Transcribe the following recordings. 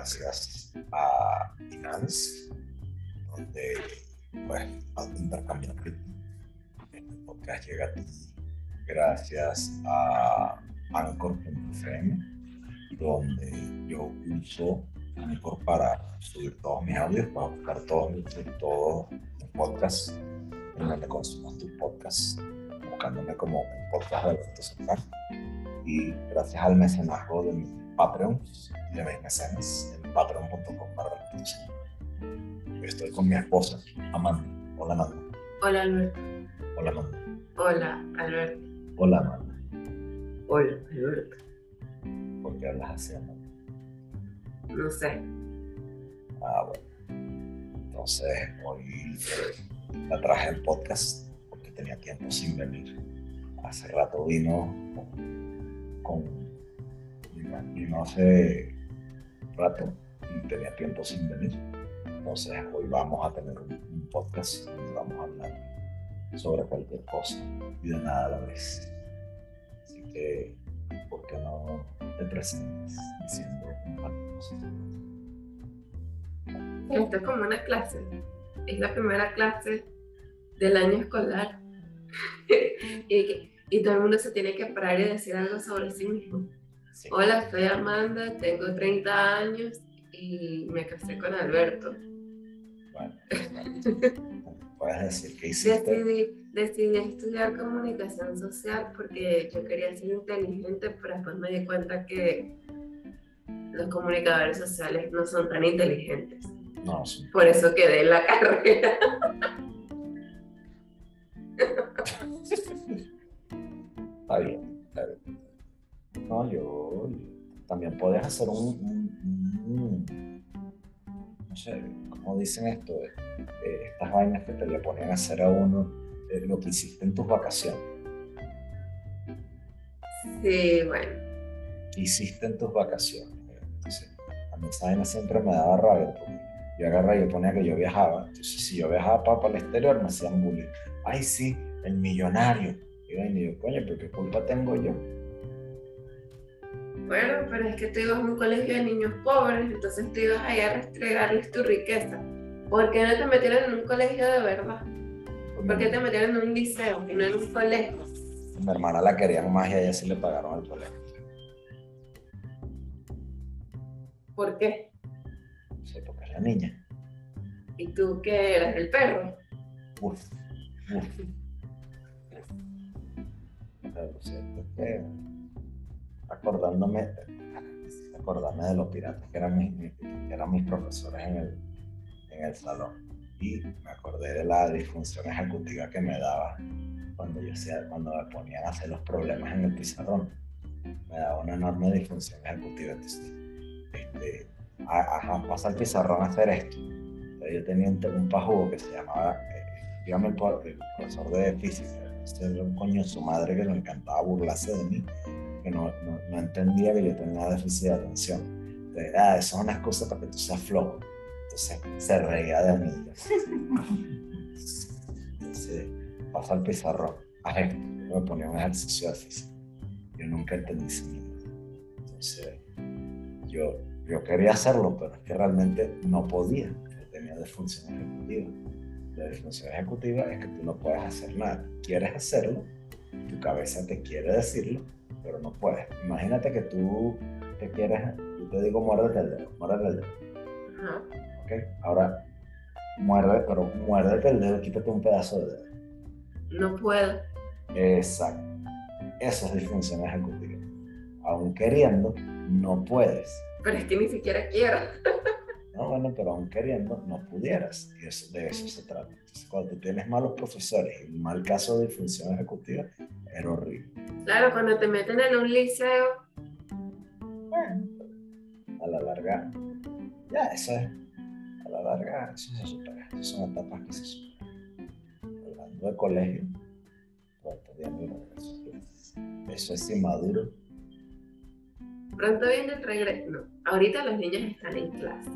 gracias a Finance, donde pues intercambiar este podcast llega a ti gracias a Anchor.fm, donde yo uso Anchor para subir todos mis audios, para buscar todos mis, todos podcasts en donde consumas tu podcast, buscándome como un podcast de Alberto Y gracias al mecenazgo de mi Patreon y mis mecenas en patreon.com Estoy con mi esposa, Amanda. Hola, Amanda. Hola, Alberto. Hola, Amanda. Hola, Alberto. Hola, Amanda. Hola, Alberto. ¿Por qué hablas así, Amanda? No sé. Ah, bueno. Entonces, hoy la traje en podcast porque tenía tiempo sin venir. Hace rato vino con, vino hace rato y tenía tiempo sin venir. Entonces hoy vamos a tener un, podcast donde vamos a hablar sobre cualquier cosa y de nada a la vez. Así que, ¿por qué no te presentes diciendo un cosas? Esto es como una clase. Es la primera clase del año escolar. y, y, todo el mundo se tiene que parar y decir algo sobre sí mismo. Hola, soy Amanda, tengo 30 años y me casé con Alberto. Bueno, puedes decir que hiciste. Decidí, decidí estudiar comunicación social porque yo quería ser inteligente, pero después me di cuenta que los comunicadores sociales no son tan inteligentes. No, sí. Por eso quedé en la carrera. está bien, está bien. No, yo también puedes hacer un, no sé, ¿cómo dicen esto? Eh, estas vainas que te le ponen a hacer a uno eh, lo que hiciste en tus vacaciones. Sí, bueno. ¿Qué hiciste en tus vacaciones? a mí esa vaina siempre me daba rabia porque yo agarraba y yo ponía que yo viajaba. Entonces, si yo viajaba para, para el exterior, me hacían bullying. Ay, sí, el millonario. Y yo, coño, pero ¿qué culpa tengo yo? Bueno, pero es que tú ibas a un colegio de niños pobres, entonces tú ibas ahí a restregarles tu riqueza. ¿Por qué no te metieron en un colegio de verdad? ¿Por qué te metieron en un liceo y no en un colegio? Mi hermana la querían más y a ella sí le pagaron el colegio. ¿Por qué? Sí, porque es la niña. ¿Y tú qué eras el perro? Uf, uf. Pero lo cierto es que acordándome, acordándome de los piratas que eran mis, eran mis profesores en el, en el salón. Y me acordé de la disfunción ejecutiva que me daba cuando yo cuando me ponían a hacer los problemas en el pizarrón. Me daba una enorme disfunción ejecutiva. Entonces, este, al pizarrón a hacer esto. Entonces, yo tenía un, un pajugo que se llamaba, eh, el, profesor de física, este era un coño su madre que le encantaba burlarse de mí que no, no, entendía que yo tenía déficit de atención. Entonces, ah, eso es una excusa para que tú seas flojo. Entonces se reía de mí. Entonces pasa al pizarrón. A ver, me ponía un ejercicio de física. Yo nunca entendí ese Entonces yo, yo quería hacerlo, pero es que realmente no podía. Yo tenía disfunción ejecutiva. La disfunción ejecutiva es que tú no puedes hacer nada. Quieres hacerlo, tu cabeza te quiere decirlo, pero no puedes. Imagínate que tú te quieres, yo te digo muérdete el dedo, muérdete el dedo. ¿Ok? Ahora, muerde, pero muérdete el dedo, quítate un pedazo de dedo. No puedo. Exacto. Eso es disfunción ejecutiva. Aún queriendo, no puedes. Pero es que ni siquiera quiero. No, bueno, pero aún queriendo, no pudieras. Y eso, de eso se trata. Entonces, cuando tú tienes malos profesores y mal caso de disfunción ejecutiva, era horrible. Claro, cuando te meten en un liceo. Bueno, a la larga, ya, eso es. A la larga, eso se supera. Esas son etapas que se superan. Hablando de colegio, eso es inmaduro. Pronto viene el regreso. No, ahorita los niños están en clase.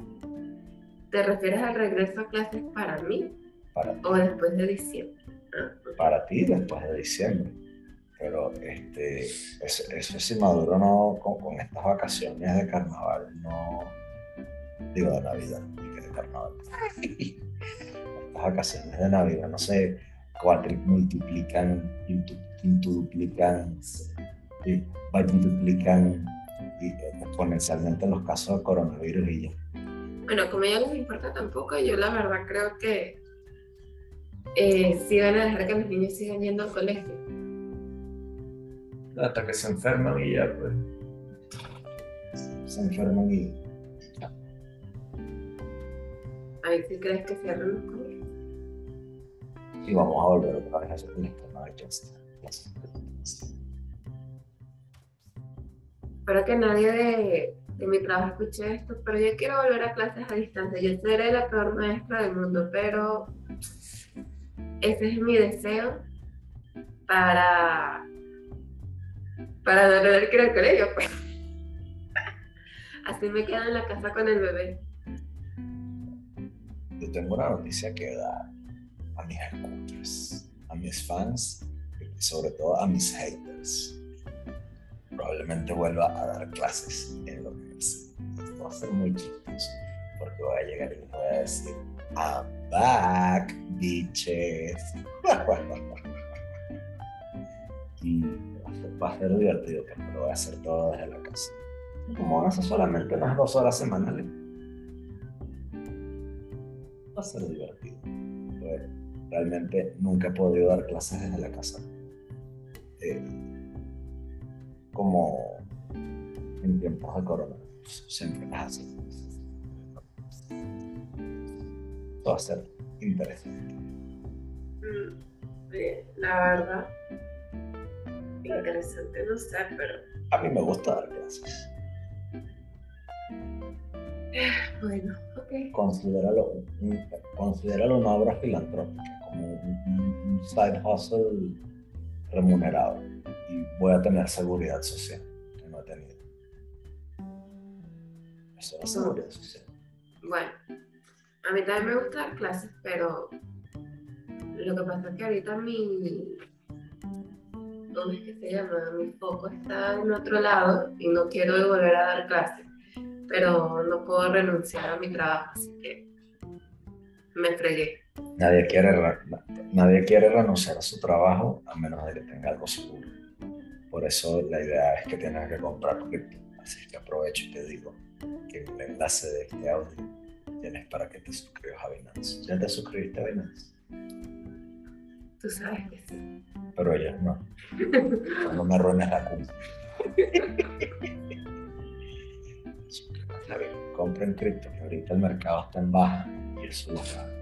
¿Te refieres al regreso a clases para mí? Para ¿O después de diciembre? Ah, para ti después de diciembre. Pero este, eso, eso es inmaduro, no, con, estas vacaciones de carnaval, no, digo de Navidad, y que de carnaval. Estas vacaciones de Navidad, no sé, multiplican, quintuplican, duplican exponencialmente los casos de coronavirus y ya. Bueno, como ya les importa tampoco, yo la verdad creo que eh, sí van a dejar que los niños sigan yendo al colegio. Hasta que se enferman y ya, pues. Se enferman y ya. Ahí sí crees que cierran los colegios. Y vamos a volver otra vez a hacer un esquema de Espero que nadie de, de, mi trabajo escuche esto, pero yo quiero volver a clases a distancia. Yo seré la peor maestra del mundo, pero ese es mi deseo para para no tener que ir al colegio, pues. Así me quedo en la casa con el bebé. Yo tengo una noticia que dar a mis escuchas, a mis fans y sobre todo a mis haters. Probablemente vuelva a dar clases en la universidad. Esto va a ser muy chistoso porque voy a llegar y voy a decir, I'm back, bitches. y va a ser divertido porque lo voy a hacer todo desde la casa. Como van a solamente unas dos horas semanales, va a ser divertido. Realmente nunca he podido dar clases desde la casa. Eh, como en tiempos de coronavirus, siempre es así. va a ser interesante. Mm, la verdad interesante, no sé, pero... A mí me gusta dar clases. Bueno, ok. Considéralo, considéralo una obra filantrópica, como un, side hustle remunerado. Voy a tener seguridad social, que no he tenido. Eso es seguridad social. Bueno, a mí también me gusta dar clases, pero lo que pasa es que ahorita mi, ¿cómo es que se llama? Mi foco está en otro lado y no quiero volver a dar clases, pero no puedo renunciar a mi trabajo, así que me fregué. Nadie quiere, nadie quiere renunciar a su trabajo a menos de que tenga algo seguro. Por eso la idea es que tienes que comprar cripto. Así que aprovecho y te digo que el enlace de este audio tienes para que te suscribas a Binance. ¿Ya te suscribiste a Binance? Tú sabes que sí. Pero ella no. No me arruines la cuenta. compren cripto, que ahorita el mercado está en baja y eso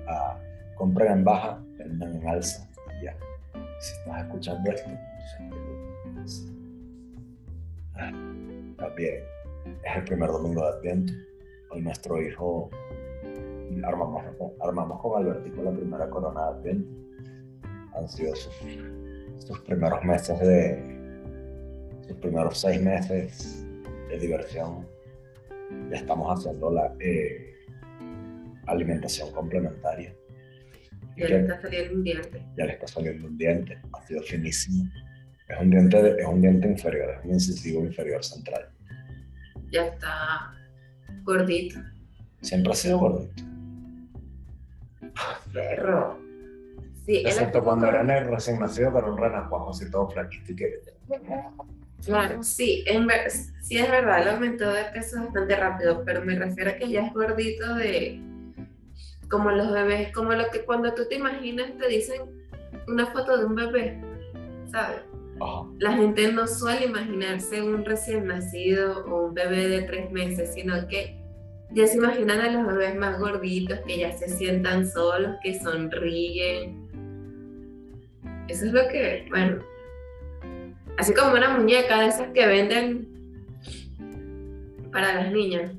a, compren en baja, vendan en alza y ya. Si estás escuchando esto, también es el primer domingo de Adviento. Hoy nuestro hijo armamos, armamos con Albertico la primera corona de Adviento han sido sus, primeros meses de, sus primeros seis meses de diversión. Ya estamos haciendo la eh, alimentación complementaria. Ya le está saliendo un diente. Ya le está saliendo un diente, ha sido finísimo. Es un diente, es un diente inferior, es un incisivo inferior central. Ya está gordito. Siempre ha sido gordito. Perro. Sí, Excepto cuando era negro recién nacido, pero un renacuajo así todo flaquito y que... Claro, sí, en sí es verdad, el aumento de peso bastante rápido, pero me refiero a que ya es gordito de como los bebés, como lo que cuando tú te imaginas te dicen una foto de un bebé, ¿sabes? La gente no suele imaginarse un recién nacido o un bebé de tres meses, sino que ya se imaginan a los bebés más gorditos que ya se sientan solos, que sonríen, eso es lo que, bueno, así como una muñeca de esas que venden para las niñas.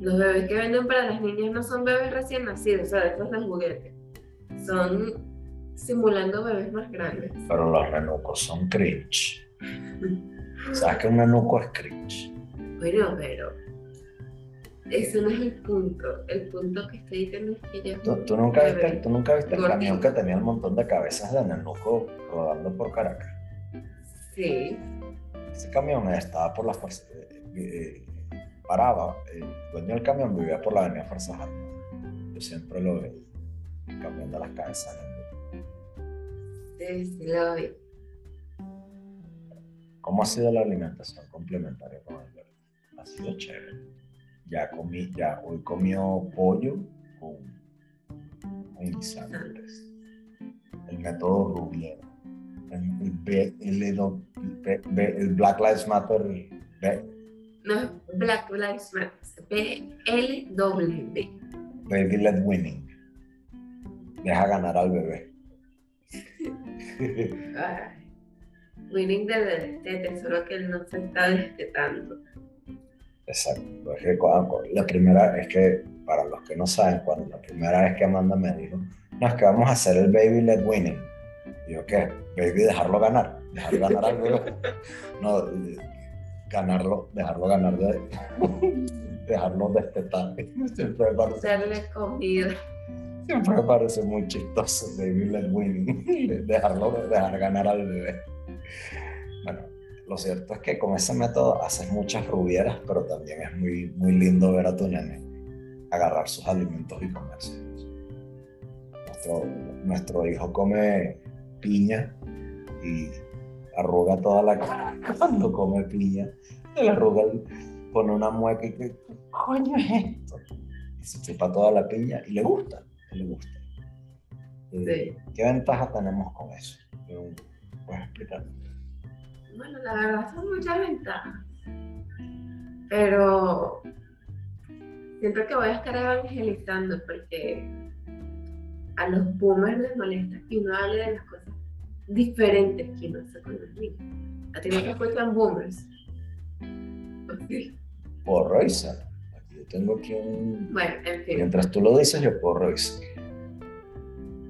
Los bebés que venden para las niñas no son bebés recién nacidos, o sea, esos de juguete. Son simulando bebés más grandes. Pero los renucos son cringe. ¿Sabes que un renuco es cringe? Bueno, pero ese no es el punto. El punto que estoy diciendo es que ya. ¿Tú, nunca, viste, ¿tú nunca viste el camión que tenía un montón de cabezas de nenuco rodando por Caracas? Sí. Ese camión estaba por la fuerza. Eh, eh, paraba, el dueño del camión vivía por la avenida Fuerzas Armadas. Yo siempre lo veía cambiando las cabezas. Sí, sí lo vi. ¿Cómo ha sido la alimentación complementaria con el verde? Ha sido chévere. Ya comí, ya hoy comió pollo con, con guisantes. El método Rubiera. El, el, el, Black Lives Matter. no es Black Lives Matter, BLW. Baby Led Winning. Deja ganar al bebé. winning de, de, tesoro que no se está destetando. Exacto. Es que la primera es que, para los que no saben, cuando la primera vez que Amanda me dijo, no, es que vamos a hacer el baby led winning. Y yo, ¿qué? Baby, dejarlo ganar. Dejar ganar al. No, ganarlo, dejarlo ganar de. dejarlo destetar. Darle comida. Siempre me parece muy chistoso, baby led winning. dejarlo, dejar ganar al bebé. Bueno, lo cierto es que con ese método haces muchas rubieras, pero también es muy, muy lindo ver a tu nene agarrar sus alimentos y comerse. Nuestro, nuestro hijo come piña y arruga toda la cara cuando come piña. Le arruga, pone una mueca y que, coño es esto? Y se chupa toda la piña y le gusta, le gusta. Eh, ¿Qué ventaja tenemos con eso? ¿Puedes explicar? Bueno, la verdad son muchas ventajas. Pero siento que voy a estar evangelizando porque a los boomers les molesta que uno hable de las cosas diferentes que uno hace con los niños. ¿A ti no te boomers? Por. Tengo aquí un. Bueno, en fin. Mientras tú lo dices, yo puedo revisar.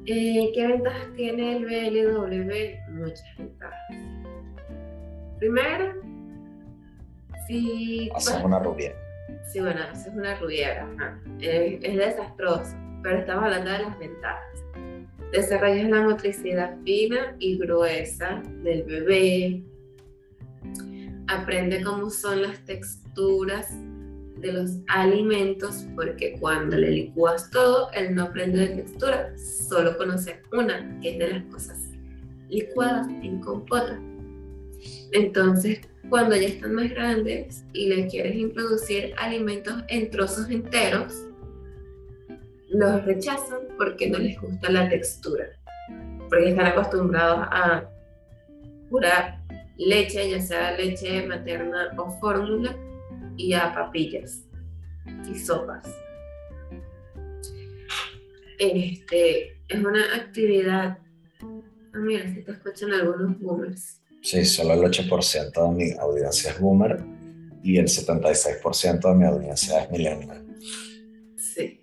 Eh, ¿Qué ventajas tiene el BLW? Muchas ventajas. Primero, si... Haces una rubiera. Sí, bueno, haces una rubiera. Es, es desastroso, pero estamos hablando de las ventajas. Desarrollas la motricidad fina y gruesa del bebé. Aprende cómo son las texturas los alimentos, porque cuando le licúas todo, él no aprende de textura, solo conoce una, que es de las cosas licuadas en compota. Entonces, cuando ya están más grandes y le quieres introducir alimentos en trozos enteros, los rechazan porque no les gusta la textura, porque están acostumbrados a curar leche, ya sea leche materna o fórmula, y a papillas y sopas. Este, es una actividad. Ah, mira, si te escuchan algunos boomers. Sí, solo el 8% de mi audiencia es boomer y el 76% de mi audiencia es millennial. Sí.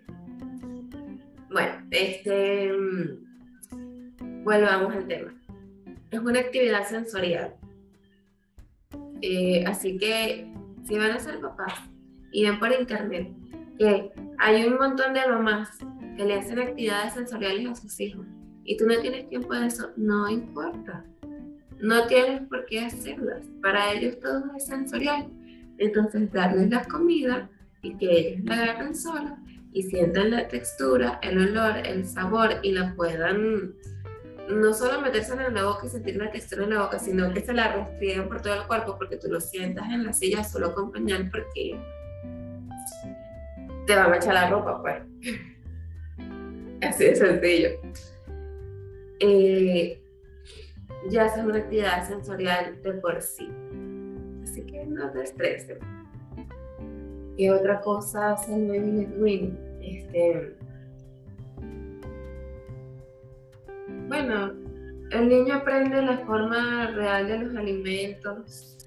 Bueno, este. Mm, volvamos al tema. Es una actividad sensorial. Eh, así que si van a ser papás y ven por internet que hay un montón de mamás que le hacen actividades sensoriales a sus hijos y tú no tienes tiempo de eso, no importa. No tienes por qué hacerlas. Para ellos todo es sensorial. Entonces, darles la comida y que ellos la agarren solos y sientan la textura, el olor, el sabor y la puedan no solo meterse en la boca y sentir la textura en la boca, sino que se la restrieguen por todo el cuerpo porque tú lo sientas en la silla solo acompañar porque te van a echar la ropa, pues. Así de sencillo. Eh, ya es una actividad sensorial de por sí. Así que no te estresen. ¿Qué otra cosa hace el baby Este, bueno, el niño aprende la forma real de los alimentos.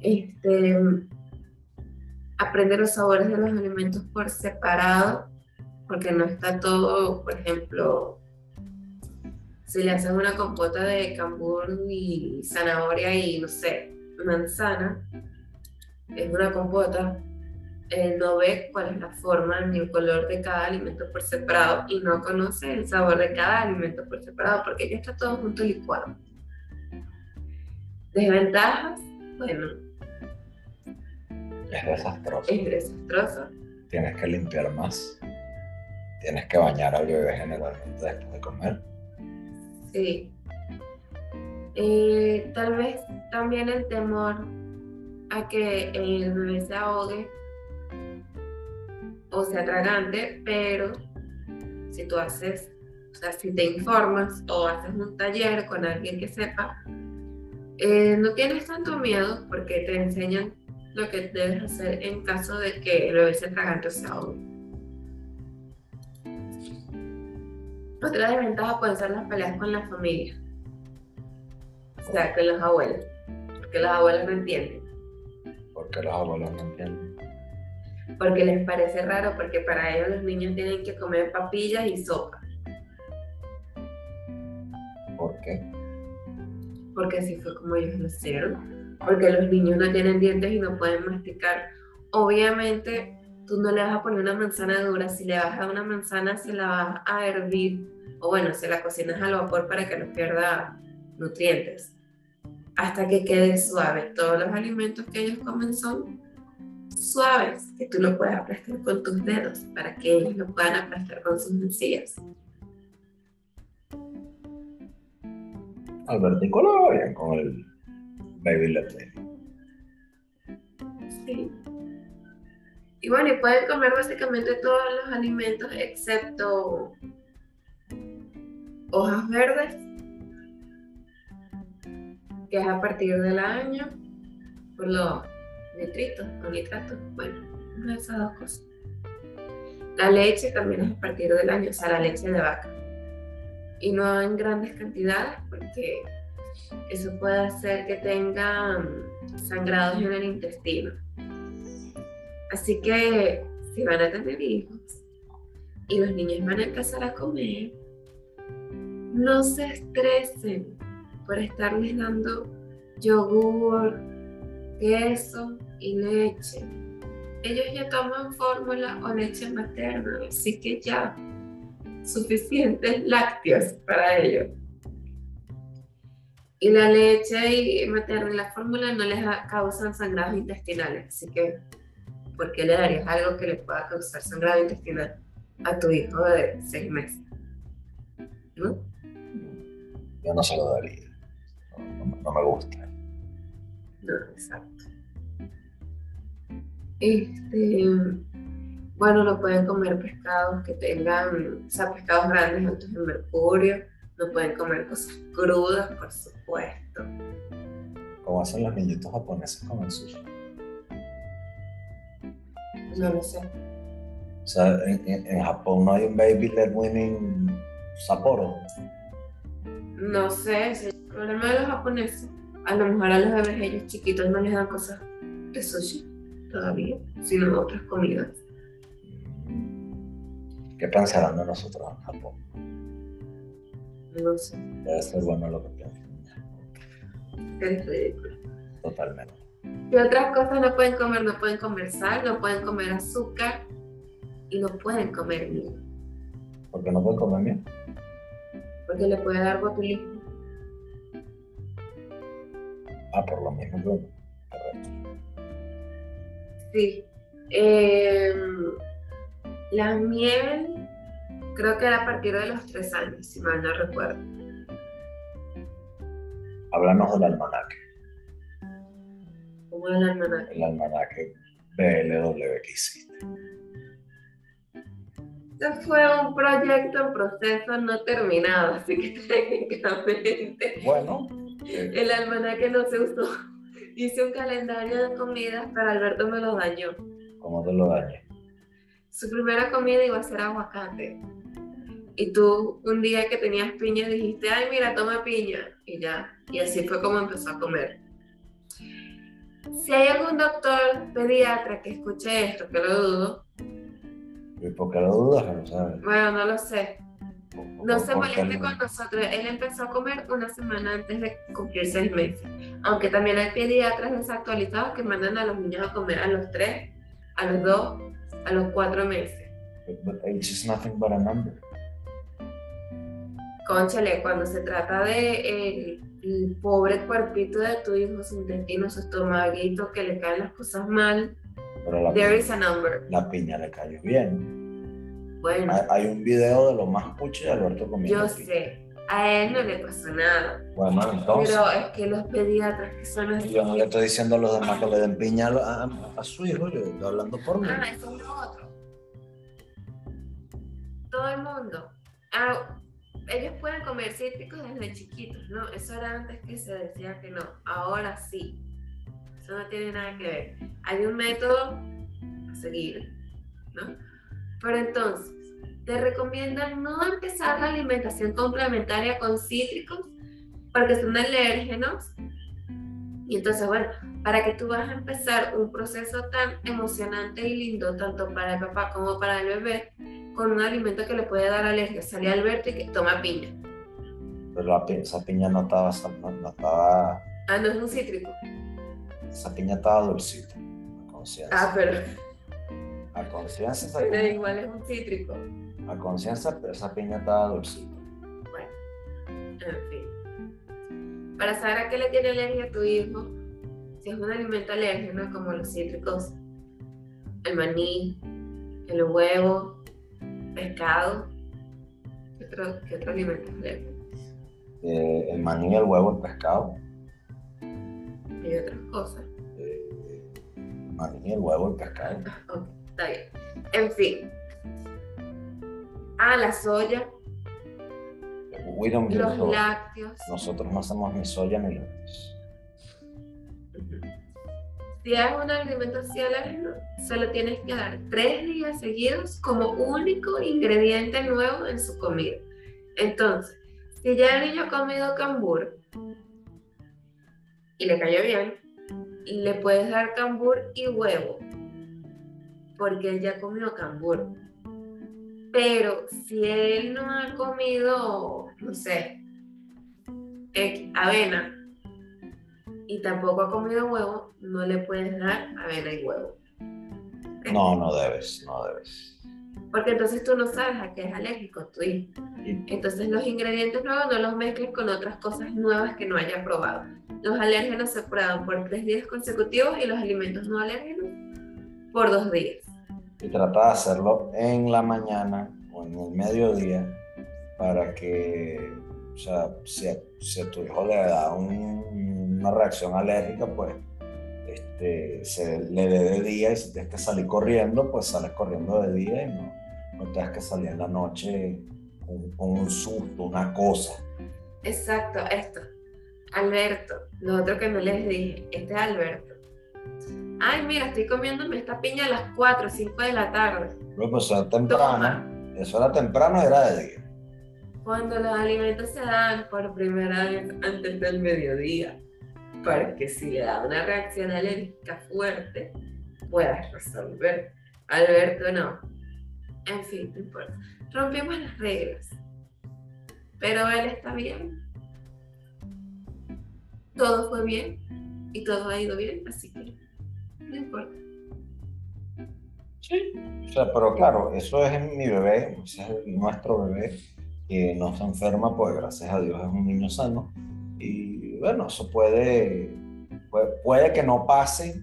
Este, aprende los sabores de los alimentos por separado, porque no está todo, por ejemplo, si le haces una compota de cambur y zanahoria y no sé, manzana, es una compota, él no ve cuál es la forma ni el color de cada alimento por separado y no conoce el sabor de cada alimento por separado porque ya está todo junto licuado. Desventajas, bueno, Es desastroso. Es desastroso. Tienes que limpiar más. Tienes que bañar al bebé generalmente después de comer. Sí. Eh, tal vez también el temor a que el bebé se ahogue o sea atragante, pero si tú haces, o sea, si te informas o haces un taller con alguien que sepa, eh, no tienes tanto miedo porque te enseñan lo que debes hacer en caso de que el bebé se atragante o se. Otra desventaja pueden ser las peleas con la familia. O sea, con los abuelos. Porque los abuelos no entienden. Porque los abuelos no entienden. Porque les parece raro, porque para ellos los niños tienen que comer papillas y sopa. ¿Por qué? Porque así fue como ellos lo hicieron. Porque los niños no tienen dientes y no pueden masticar. Obviamente, tú no le vas a poner una manzana dura. Si le vas a una manzana, se la vas a hervir. O bueno, se la cocinas al vapor para que no pierda nutrientes hasta que quede suave. Todos los alimentos que ellos comen son suaves, que tú lo puedes aplastar con tus dedos para que ellos lo puedan aplastar con sus encías. Albertico lo bien con el baby led Sí. Y bueno, y pueden comer básicamente todos los alimentos excepto hojas verdes que es a partir del año, por los nitritos o nitratos, bueno, una de esas dos cosas. La leche también es a partir del año, o sea, la leche de vaca. Y no en grandes cantidades, porque eso puede hacer que tengan sangrados en el intestino. Así que si van a tener hijos y los niños van a empezar a comer, no se estresen por estarles dando yogur, queso y leche. Ellos ya toman fórmula o leche materna, así que ya suficientes lácteos para ellos. Y la leche materna y la fórmula no les causan sangrados intestinales, así que ¿por qué le darías algo que le pueda causar sangrado intestinal a tu hijo de seis meses? ¿No? Yo no se lo daría no, me gusta. No, exacto. Este, bueno, no pueden comer pescados que tengan, o sea, pescados grandes altos en mercurio, no pueden comer cosas crudas, por supuesto. ¿Cómo hacen los niñitos japoneses con el sushi? No lo sé. O sea, en, Japón no hay un baby led winning Sapporo. No sé, problema de los japoneses, a lo mejor a los bebés ellos chiquitos no les dan cosas de sushi todavía, sino otras comidas. ¿Qué pensarán de nosotros en Japón? No sé. Debe ser bueno lo que piensan. Es ridículo. Totalmente. ¿Qué otras cosas no pueden comer? No pueden comer sal, no pueden comer azúcar y no pueden comer miel. ¿Por qué no pueden comer miel? Porque le puede dar botulismo. Ah, por lo mismo. Sí. Em, la miel creo que era a partir de los tres años, si mal no recuerdo. Háblanos del almanaque. ¿Cómo es el almanaque? El almanaque BLW que hiciste. Este fue un proyecto en proceso no terminado, así que técnicamente. Bueno, el almanaque no se usó. Hice un calendario de comidas, pero Alberto me lo dañó. ¿Cómo te lo dañé? Su primera comida iba a ser aguacate. Y tú, un día que tenías piña, dijiste, ay, mira, toma piña. Y ya. Y así fue como empezó a comer. Si hay algún doctor pediatra que escuche esto, que lo dudo. ¿Y por qué lo dudas? No sabes. Bueno, no lo sé. No se moleste con nosotros. Él empezó a comer una semana antes de cumplir seis meses. Aunque también hay pediatras desactualizados que mandan a los niños a comer a los tres, a los dos, a los cuatro meses. But age is nothing but a number. Conchale, cuando se trata de el, pobre cuerpito de tu hijo, su intestino, su estomaguito, que le caen las cosas mal, Pero la, There is a number. la piña le cayó bien. Bueno, Hay, hay un video de lo más puche de Alberto comiendo yo sé. A él no le pasó nada. Bueno, entonces, Pero es que los pediatras que son así. yo no le estoy diciendo a los demás que le den piña a, a- a su hijo, yo estoy hablando por mí. Ah, eso es lo otro. Todo el mundo. Ah, ellos pueden comer cítricos desde chiquitos, ¿no? Eso era antes que se decía que no. Ahora sí. Eso no tiene nada que ver. Hay un método a seguir, ¿no? Pero entonces, te recomiendan no empezar la alimentación complementaria con cítricos porque son alérgenos. Y entonces, bueno, para que tú vas a empezar un proceso tan emocionante y lindo, tanto para el papá como para el bebé, con un alimento que le puede dar alergia. Sale Alberto y que toma piña. Pero la esa piña no estaba, no, no estaba, Ah, no es un cítrico. esa piña estaba dulcita. A conciencia. Ah, pero, A conciencia pero igual es un cítrico. A conciencia esa piña estaba dulcita. Bueno, en fin. Para saber a qué le tiene alergia a tu hijo, si es un alimento alérgeno como los cítricos, el maní, el huevo, pescado, ¿qué otro, qué otro alimento es alérgico? Eh, el maní, el huevo, el pescado. Y otras cosas. Eh, el maní, el huevo, el pescado. Está bien. En fin. Ah, la soya, We don't give los lácteos. Nosotros no hacemos ni soya ni lácteos. Si es un alimento así alérgeno, solo tienes que dar tres días seguidos como único ingrediente nuevo en su comida. Entonces, si ya el niño ha comido cambur y le cayó bien, le puedes dar cambur y huevo, porque él ya comió cambur. Pero si él no ha comido, no sé, X, avena y tampoco ha comido huevo, no le puedes dar avena y huevo. No, no debes, no debes. Porque entonces tú no sabes a qué es alérgico tu hijo. Entonces los ingredientes nuevos no los mezcles con otras cosas nuevas que no haya probado. Los alérgenos se prueban por tres días consecutivos y los alimentos no alérgenos por dos días. Y trata de hacerlo en la mañana o en el mediodía para que, o sea, si a, si tu hijo le da un- una reacción alérgica, pues este, se le dé de día y si tienes que salir corriendo, pues sales corriendo de día y no, no tengas que salir en la noche con, con un susto, una cosa. Exacto, esto. Alberto, lo otro que no les dije, este es Alberto. Ay, mira, estoy comiéndome esta piña a las 4 o 5 de la tarde. Luego, pues era temprano, eso era temprano era de día. Cuando los alimentos se dan por primera vez antes del mediodía, para que si le da una reacción alérgica fuerte, puedas resolver. Alberto no. En fin, no importa. Rompimos las reglas. Pero él está bien. Todo fue bien y todo ha ido bien, así que no importa. Sí. O sea, pero claro, eso es mi bebé, ese es nuestro bebé, que no se enferma, pues gracias a Dios es un niño sano. Y bueno, eso puede, puede, puede que no pase.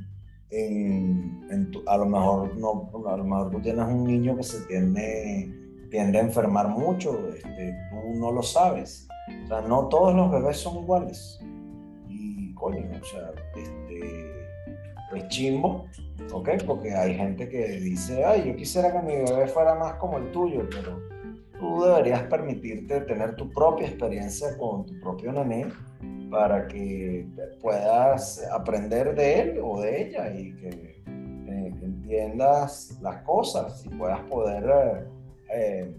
En, en tu- a lo mejor no, a lo mejor tú tienes un niño que se tiende, tiende a enfermar mucho, este, tú no lo sabes. O sea, no todos los bebés son iguales. Y coño, o sea, este, es chimbo, ¿ok? Porque hay gente que dice, ay, yo quisiera que mi bebé fuera más como el tuyo, pero tú deberías permitirte tener tu propia experiencia con tu propio nené para que puedas aprender de él o de ella y que, eh, entiendas las cosas y puedas poder eh,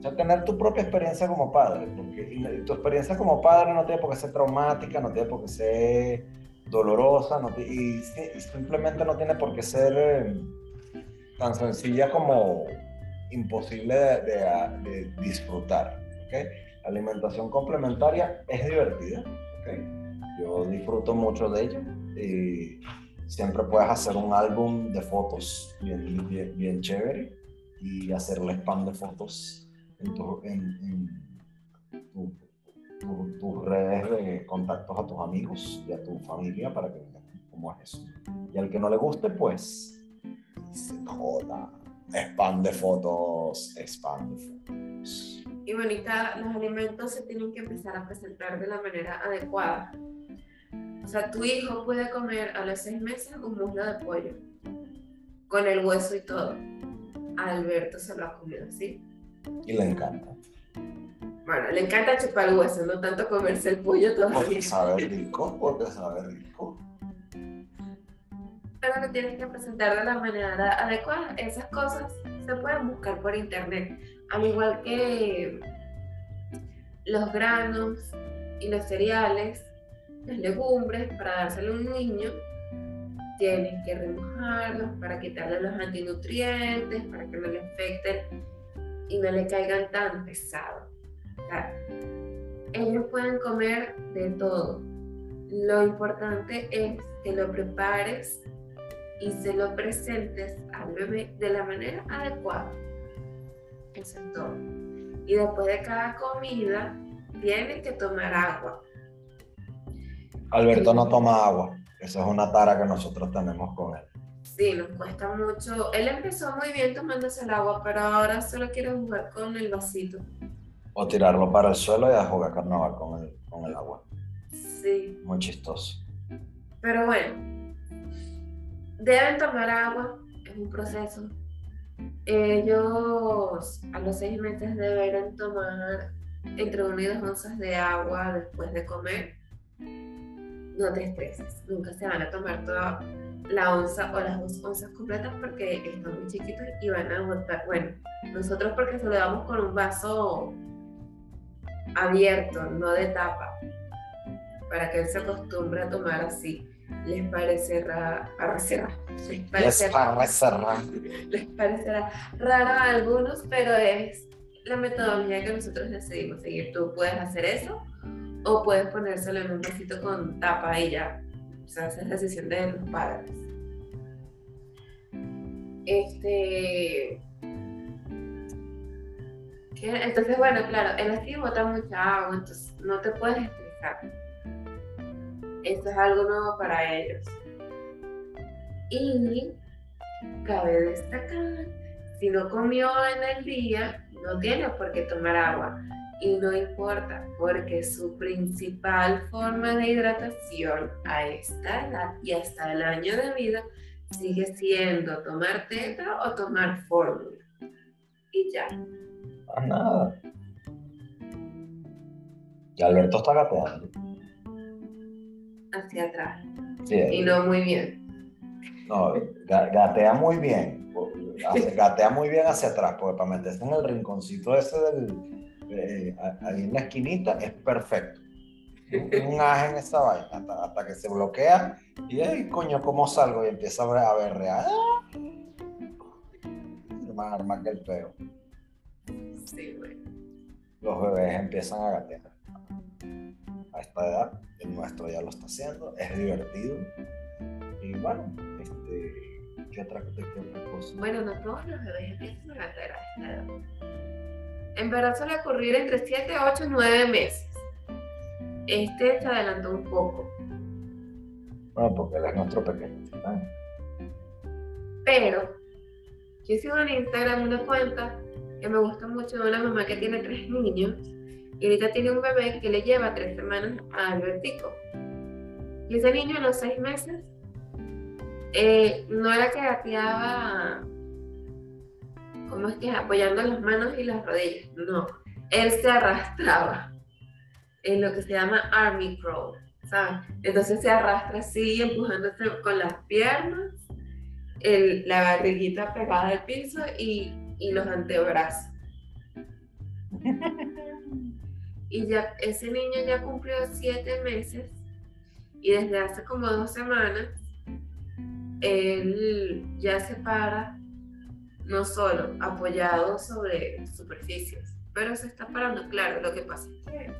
eh, tener tu propia experiencia como padre, porque tu experiencia como padre no tiene por qué ser traumática, no tiene por qué ser dolorosa, no y, y simplemente no tiene por qué ser eh, tan sencilla como imposible de, disfrutar. ¿ok? La alimentación complementaria es divertida. ¿ok? Yo disfruto mucho de ella. Y siempre puedes hacer un álbum de fotos bien, bien, chévere y hacerle spam de fotos en, tu- en tu- tu- tus redes de contactos a tus amigos y a tu familia para que vean cómo es eso. Y al que no le guste, pues joda. Spam de fotos, spam de fotos. Y bonita, los alimentos se tienen que empezar a presentar de la manera adecuada. O sea, tu hijo puede comer a los seis meses un muslo de pollo, con el hueso y todo. Alberto se lo ha comido así. Y le encanta. Bueno, le encanta chupar el hueso, no tanto comerse el pollo todavía. Porque sabe rico, porque sabe rico. Pero lo tienes que presentar de la manera adecuada. Esas cosas se pueden buscar por internet. Al igual que los granos y los cereales, las legumbres, para dárselo a un niño, tienes que remojarlos para quitarle los antinutrientes, para que no le afecten y no le caigan tan pesados ellos pueden comer de todo. Lo importante es que lo prepares y se lo presentes al bebé de la manera adecuada. Eso es todo. Y después de cada comida, tiene que tomar agua. Alberto no toma agua. Esa es una tara que nosotros tenemos con él. Sí, nos cuesta mucho. Él empezó muy bien tomándose el agua, pero ahora solo quiere jugar con el vasito o tirarlo para el suelo y a jugar carnaval con el, con el agua. Sí. Muy chistoso. Pero bueno, deben tomar agua, es un proceso. Ellos a los seis meses deberán tomar entre 1 y 2 onzas de agua después de comer. No te estreses, nunca se van a tomar toda la onza o las dos onzas completas porque están muy chiquitos y van a botar. Bueno, nosotros porque se lo damos con un vaso abierto, no de tapa, para que él se acostumbre a tomar así. Les parecerá, les parecerá, les parecerá raro a algunos, pero es la metodología que nosotros decidimos seguir. Tú puedes hacer eso o puedes ponérselo en un vasito con tapa y ya. O sea, esa es la decisión de los padres. Este, entonces, bueno, claro, el así bota mucha agua, entonces no te puedes estresar. Esto es algo nuevo para ellos. Y cabe destacar, si no comió en el día, no tiene por qué tomar agua. Y no importa, porque su principal forma de hidratación a esta edad y hasta el año de vida sigue siendo tomar teta o tomar fórmula. Y ya nada. Y Alberto está gateando. Hacia atrás. y no muy bien. No, gatea muy bien. gatea muy bien hacia atrás, porque para meterse en el rinconcito ese del, ahí en la esquinita es perfecto. Un aje en esa vaina hasta, que se bloquea y ay coño cómo salgo y empieza a berrear. Más arma que el peo. Los bebés empiezan a gatear. A esta edad, el nuestro ya lo está haciendo, es divertido. Y bueno, este, ¿qué otra, cosa? Bueno, no todos los bebés empiezan a gatear a esta edad. En verdad suele ocurrir entre 7, 8 y 9 meses. Este se adelantó un poco. Bueno, porque él es nuestro pequeño titán. Pero, yo sigo en Instagram una cuenta que me gusta mucho de una mamá que tiene tres niños y ahorita tiene un bebé que le lleva tres semanas a Albertico. Y ese niño a los seis meses eh, no era que gateaba, ¿cómo es que? Apoyando las manos y las rodillas, no. Él se arrastraba en lo que se llama army crawl, ¿sabes? Entonces se arrastra así, empujándose con las piernas, la barriguita pegada al piso y y los antebrazos. Y ya ese niño ya cumplió siete meses y desde hace como dos semanas él ya se para no solo apoyado sobre superficies, pero se está parando. Claro, lo que pasa es que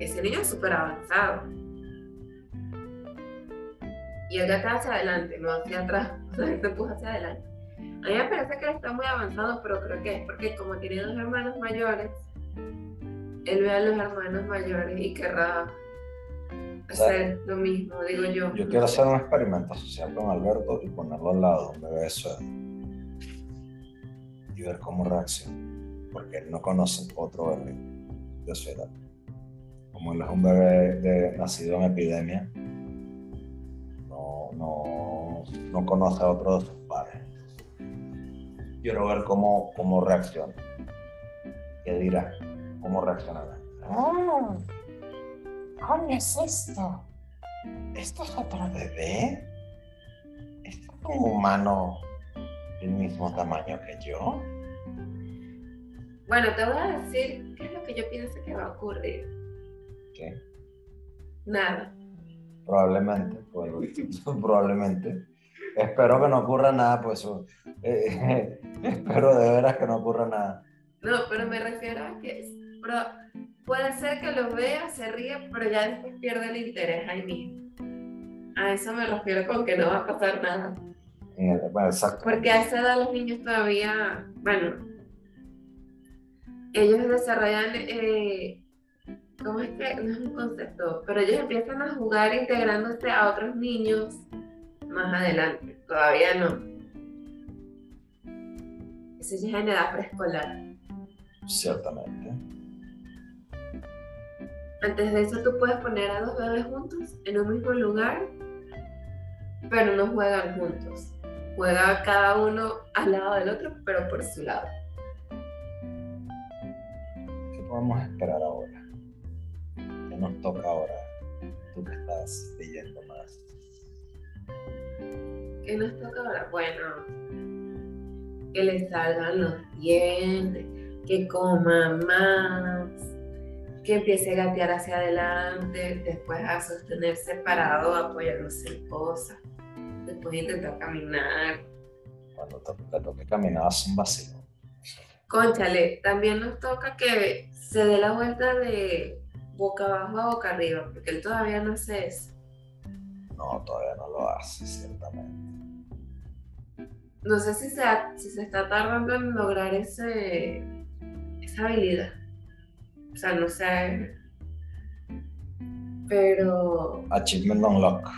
ese niño es súper avanzado. Y él está hacia adelante, no hacia atrás. O sea, se empuja hacia adelante. A mí me parece que él está muy avanzado, pero creo que es porque como tiene dos hermanos mayores, él ve a los hermanos mayores y querrá hacer lo mismo, digo yo. Yo quiero hacer un experimento social con Alberto y ponerlo al lado de un bebé de y ver cómo reacciona, porque él no conoce otro bebé de su edad. Como él es un bebé de, nacido en epidemia, no, no, no conoce a otro de sus padres. Quiero ver cómo, cómo reacciona. ¿Qué dirá? ¿Cómo reaccionará? Oh, ¿Cómo es esto? ¿Esto es otro bebé? ¿Esto es un humano del mismo tamaño que yo? Bueno, te voy a decir qué es lo que yo pienso que va a ocurrir. ¿Qué? Nada. Probablemente, probablemente. Espero que no ocurra nada, pues eh, espero de veras que no ocurra nada. No, pero me refiero a que puede ser que lo vea, se ríe, pero ya después pierde el interés ahí mismo. A eso me refiero con que no va a pasar nada. exacto. Porque a esa edad los niños todavía, bueno, ellos desarrollan, eh, ¿cómo es que? No es un concepto, pero ellos empiezan a jugar integrándose a otros niños más adelante. Todavía no. Eso ya es en edad preescolar. Ciertamente. Antes de eso tú puedes poner a dos bebés juntos en un mismo lugar, pero no juegan juntos. Juega cada uno al lado del otro, pero por su lado. ¿Qué podemos esperar ahora? ¿Qué nos toca ahora? Tú que estás leyendo más. ¿Qué nos toca ahora? Bueno, que le salgan los dientes, que coma más, que empiece a gatear hacia adelante, después a sostenerse parado, apoyándose en cosas, después intentar caminar. Cuando te toque caminar, es un vacío. Conchale, también nos toca que se dé la vuelta de boca abajo a boca arriba, porque él todavía no hace eso. No, todavía no lo hace, ciertamente. No sé si se, si se está tardando en lograr ese, esa habilidad. O sea, no sé. Pero. Achievement Unlock.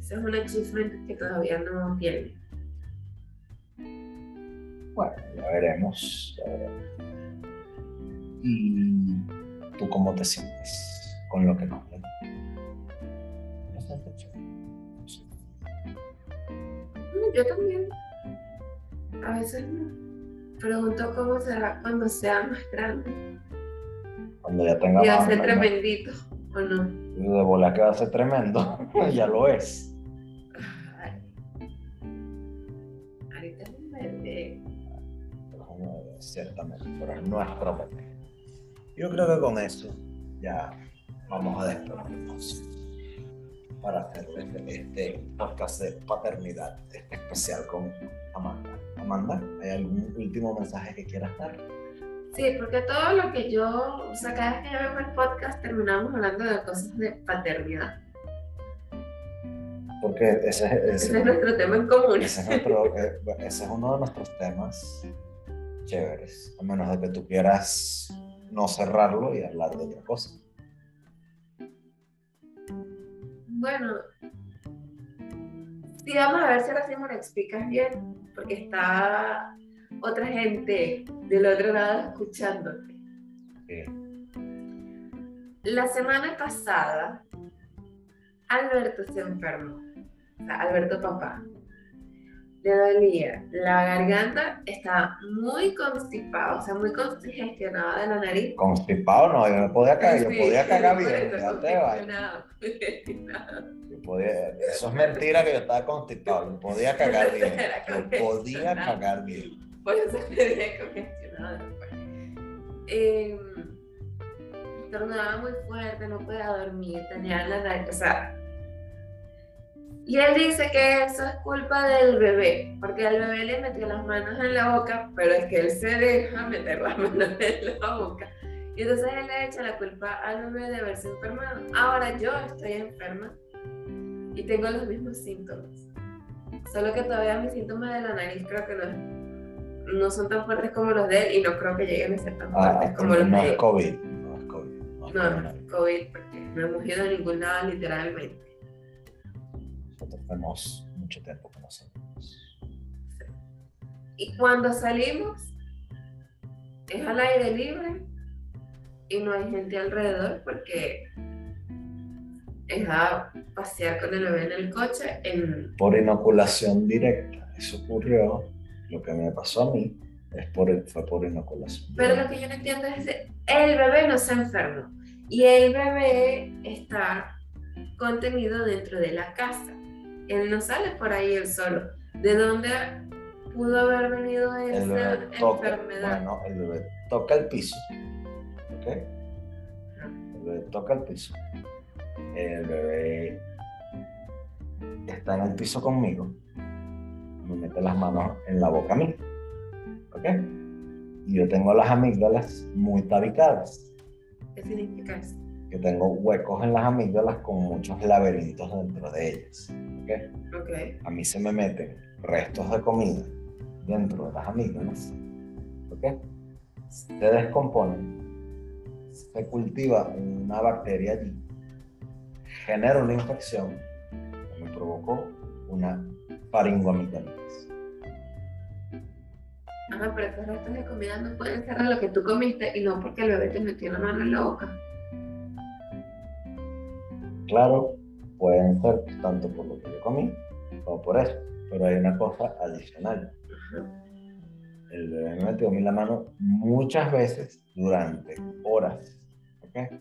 Ese es un achievement que todavía no tiene. Bueno, ya veremos, ya veremos. ¿Y tú cómo te sientes con lo que nos Yo también. A veces no pregunto cómo será cuando sea más grande. Cuando ya tenga y va a ser tremendito, ¿o no? De bola que va a ser tremendo, ya lo es. Ahorita es un bebé. Ciertamente, pero es nuestro bebé. Yo creo que con eso ya vamos a despedirnos para hacer este, podcast de paternidad, este especial con Amanda. Amanda, ¿hay algún último mensaje que quieras dar? Sí, porque todo lo que yo, o sea, cada vez que yo veo el podcast terminamos hablando de cosas de paternidad. Porque ese, ese, es nuestro tema en común. Ese es, nuestro, eh, ese es uno de nuestros temas chéveres, a menos de que tú quieras no cerrarlo y hablar de otra cosa. Bueno, sí, vamos a ver si ahora sí me lo explicas bien porque está otra gente del otro lado escuchándote. La semana pasada, Alberto se enfermó. O sea, Alberto papá. Le dolía la garganta, estaba muy constipado, o sea, muy congestionado de la nariz. Constipado no, yo no podía cagar, yo podía cagar bien. eso es mentira que yo estaba constipado, yo podía cagar bien. Yo podía cagar bien. Por eso me dije congestionado Eh, muy fuerte, no podía dormir, tenía la nariz, o sea. Y él dice que eso es culpa del bebé, porque al bebé le metió las manos en la boca, pero es que él se deja meter las manos en la boca. Y entonces él le echa la culpa al bebé de haberse enfermado. Ahora yo estoy enferma y tengo los mismos síntomas. Solo que todavía mis síntomas de la nariz creo que no, no son tan fuertes como los de él y no creo que lleguen a ser tan ah, fuertes como los no de es COVID. No es COVID. No es No. COVID, porque no hemos ido a ningún lado literalmente. Nosotros tenemos mucho tiempo que no salimos. Y cuando salimos, es al aire libre y no hay gente alrededor porque es a pasear con el bebé en el coche en... Por inoculación directa. Eso ocurrió. Lo que me pasó a mí es por, fue por inoculación. Pero lo que yo no entiendo es que el bebé no se enfermó y el bebé está contenido dentro de la casa. Él no sale por ahí él solo. ¿De dónde pudo haber venido toca, enfermedad? bueno, el bebé toca el piso, ¿ok? El bebé toca el piso. El bebé está en el piso conmigo, me mete las manos en la boca a mí, ¿ok? Y yo tengo las amígdalas muy tabicadas, ¿Qué significa eso? que tengo huecos en las amígdalas con muchos laberintos dentro de ellas, ¿ok? Ok. a mí se me meten restos de comida dentro de las amígdalas, ¿ok? Se descomponen, se cultiva una bacteria allí, genera una infección que me provocó una faringoamigdalitis. Ajá, pero esos restos de comida no pueden ser de lo que tú comiste y no porque el bebé te metió la mano en la boca. Claro, pueden ser tanto por lo que yo comí como por eso, pero hay una cosa adicional. El bebé me metió a mí la mano muchas veces durante horas. ¿ok?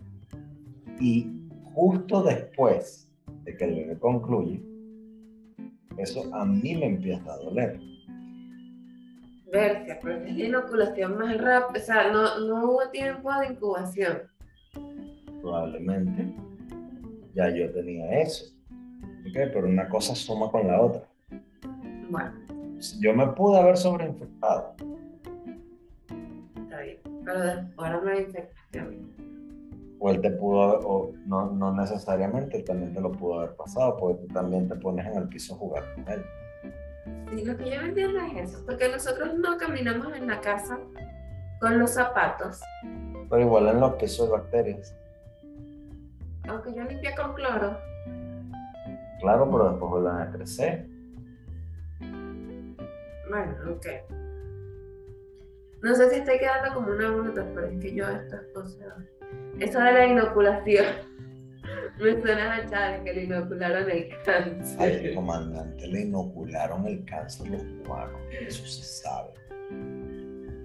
Y justo después de que el bebé concluye, eso a mí me empieza a doler. Versia, pero es la inoculación más rápida, o sea, no, no hubo tiempo de incubación. Probablemente ya yo tenía eso. ¿ok? Pero una cosa suma con la otra. Bueno, Yo me pude haber sobreinfectado. está bien. Pero después ahora no hay infectación. O él te pudo haber, o no, no necesariamente, él también te lo pudo haber pasado, porque tú también te pones en el piso a jugar con él. Sí, lo que yo entiendo es eso, porque nosotros no caminamos en la casa con los zapatos, Pero igual en los pisos hay bacterias. Aunque yo limpié con cloro. Claro, pero después vuelven a crecer. Bueno, ok. No sé si estoy quedando como una bruta, pero es que yo estas cosas. Eso de la inoculación. Me suena a Chávez que le inocularon el Al cáncer. comandante le inocularon el cáncer los cubanos. Eso se sabe.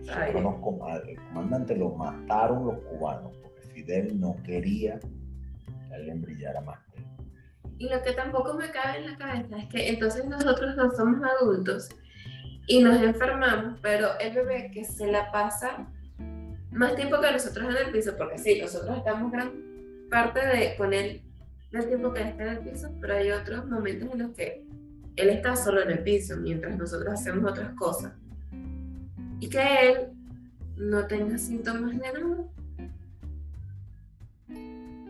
Yo Ay. conozco mal. El comandante lo mataron los cubanos porque Fidel no quería que alguien brillara más. Y lo que tampoco me cabe en la cabeza es que entonces nosotros no somos adultos y nos enfermamos, pero el bebé que se la pasa más tiempo que nosotros en el piso, porque sí, nosotros estamos gran parte de con él del tiempo que él está en el piso, pero hay otros momentos en los que él está solo en el piso mientras nosotros hacemos otras cosas. Y que él no tenga síntomas de nada.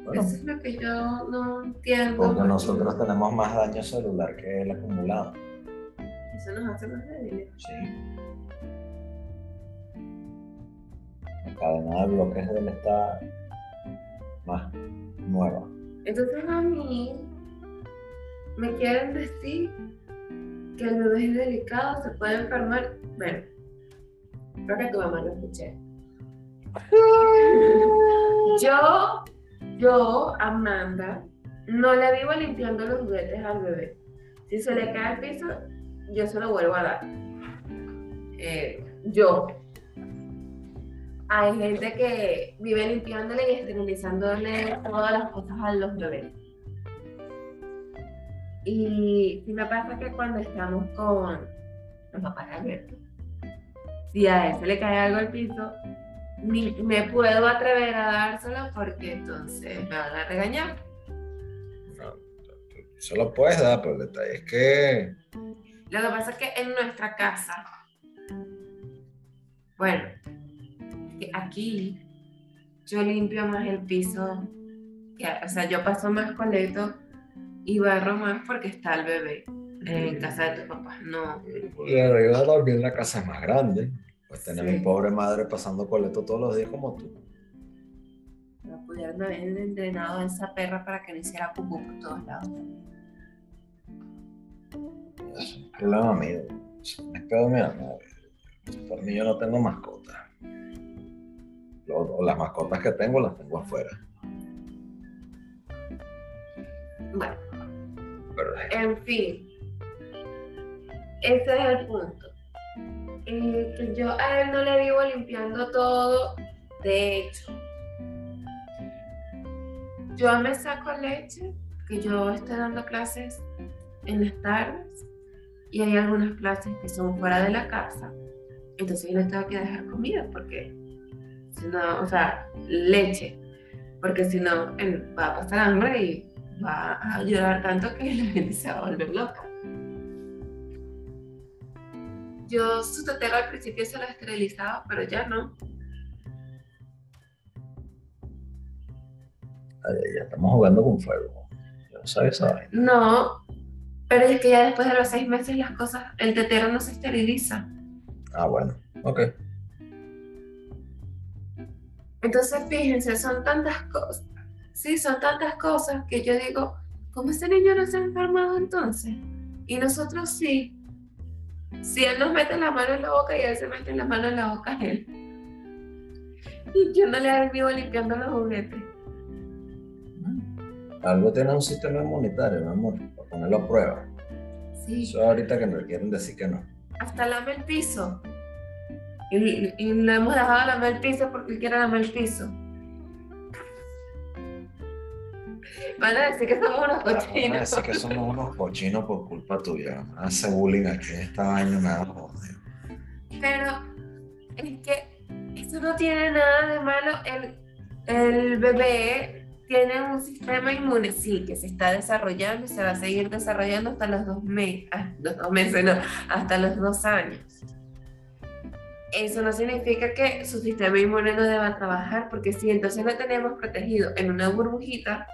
Bueno, Eso es lo que yo no entiendo. porque nosotros tenemos más daño celular que él acumulado. Eso nos hace más débiles. Sí. La cadena de bloques de él está más nueva. Entonces a mí me quieren decir que el bebé es delicado, se puede enfermar. Bueno, creo que tu mamá lo escuché. Yo, yo, Amanda, no le vivo limpiando los juguetes al bebé. Si se le cae al piso, yo se lo vuelvo a dar. Eh, yo. Hay gente que vive limpiándole y esterilizándole todas las cosas a los bebés. Y sí me pasa que cuando estamos con los papás de Alberto, si a él se le cae algo al piso, ni me puedo atrever a dárselo porque entonces me van a regañar. Se lo puedes dar, pero el detalle es que Lo que pasa es que en nuestra casa, bueno, aquí yo limpio más el piso, que- o sea, yo paso más coleto y barro más porque está el bebé. En casa de tus papás, no. Claro, yo también la casa es más grande. Pues tener Sí. mi pobre madre pasando coleto todos los días como tú. No pudieron haber entrenado a esa perra para que no hiciera pupú por todos lados. Es un problema mío. Me quedo mirando. Por mí yo no tengo mascotas. Las mascotas que tengo las tengo afuera. Bueno, Pero en fin. Ese es el punto. Eh, que yo a él no le vivo limpiando todo. De hecho, yo me saco leche, que yo estoy dando clases en las tardes y hay algunas clases que son fuera de la casa. Entonces yo le tengo que dejar comida porque si no, o sea, leche, porque si no en- va a pasar hambre y va a llorar tanto que la gente se va a volver loca. Yo su tetero al principio se lo esterilizaba, pero ya no. ay, ya estamos jugando con fuego. Yo no sabía esa vaina. No, pero es que ya después de los seis meses las cosas, el tetero no se esteriliza. Ah, bueno. Ok. Entonces, fíjense, son tantas cosas. Sí, son tantas cosas que yo digo, ¿cómo ese niño no se ha enfermado entonces? Y nosotros sí. Si él nos mete la mano en la boca y él se mete la mano en la boca a él. Y yo no le vivo limpiando los juguetes. Algo tiene un sistema inmunitario, mi amor, para ponerlo a prueba. Sí. Eso ahorita que me quieren decir que no. Hasta lame el piso. Y, y lo hemos dejado lamer el piso porque él quiere lamer el piso. Van a decir que somos unos Van a cochinos. decir que somos unos cochinos por culpa tuya. Hace bullying aquí en esta vaina, nada jodido. Pero es que eso no tiene nada de malo. El, el bebé tiene un sistema inmune, sí, que se está desarrollando y se va a seguir desarrollando hasta los dos meses, los dos meses, no, hasta los dos años. Eso no significa que su sistema inmune no deba trabajar, porque si entonces lo tenemos protegido en una burbujita,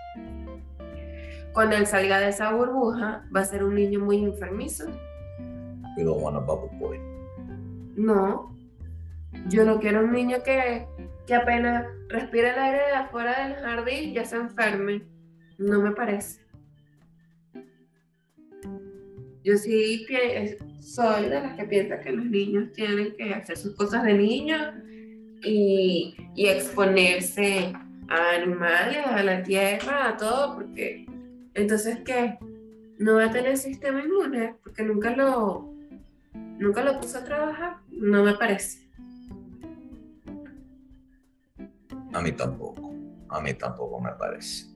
cuando él salga de esa burbuja, va a ser un niño muy enfermizo. We don't want a bubble boy. No, yo no quiero un niño que, que apenas respire el aire de afuera del jardín ya se enferme. No me parece. Yo sí soy de las que piensa que los niños tienen que hacer sus cosas de niños y, exponerse a animales, a la tierra, a todo, porque entonces ¿qué? No va a tener sistema inmune porque nunca lo, nunca lo puso a trabajar. No me parece. A mí tampoco. A mí tampoco me parece.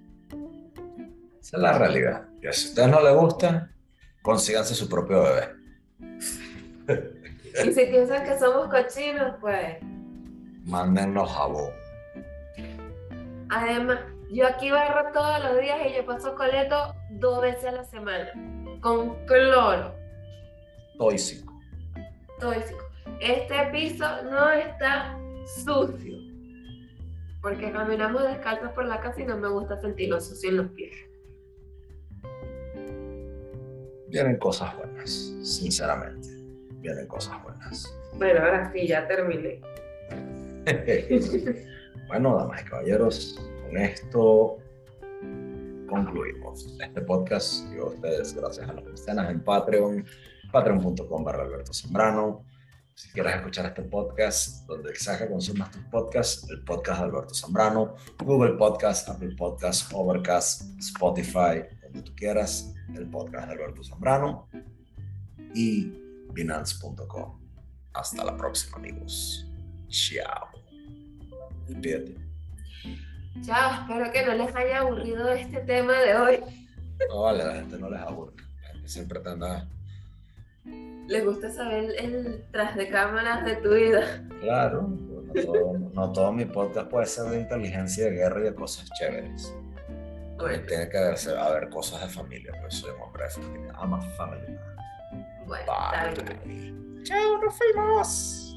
Esa es la realidad. Si a no les gusta, consíganse su propio bebé. Y si piensan que somos cochinos, pues. Mándennos jabón. Además, yo aquí barro todos los días y yo paso coleto dos veces a la semana. Con cloro. Tóxico. tóxico. Este piso no está sucio. Porque caminamos descalzos por la casa y no me gusta sentirlo sucio en los pies. Vienen cosas buenas, sinceramente. Vienen cosas buenas. Bueno, ahora sí, ya terminé. bueno, damas y caballeros, con esto concluimos este podcast. A ustedes gracias a los mecenas en Patreon, patreon.com barra Alberto Zambrano. Si quieres escuchar este podcast, donde que consumas tus podcasts, el podcast de Alberto Zambrano, Google Podcast, Apple Podcast, Overcast, Spotify, donde tú quieras, el podcast de Alberto Zambrano y Binance.com. Hasta la próxima, amigos. Chao. Despídete. Chao, espero que no les haya aburrido este tema de hoy. No la gente no les aburre. Siempre te anda. Les gusta saber el tras de cámaras de tu vida. Claro, no todo, no todo mi podcast puede ser de inteligencia, de guerra y de cosas chéveres. También tiene que haber, haber cosas de familia, pues soy un hombre de familia. I'm a family man. Bueno. Bye. Chao, nos fuimos.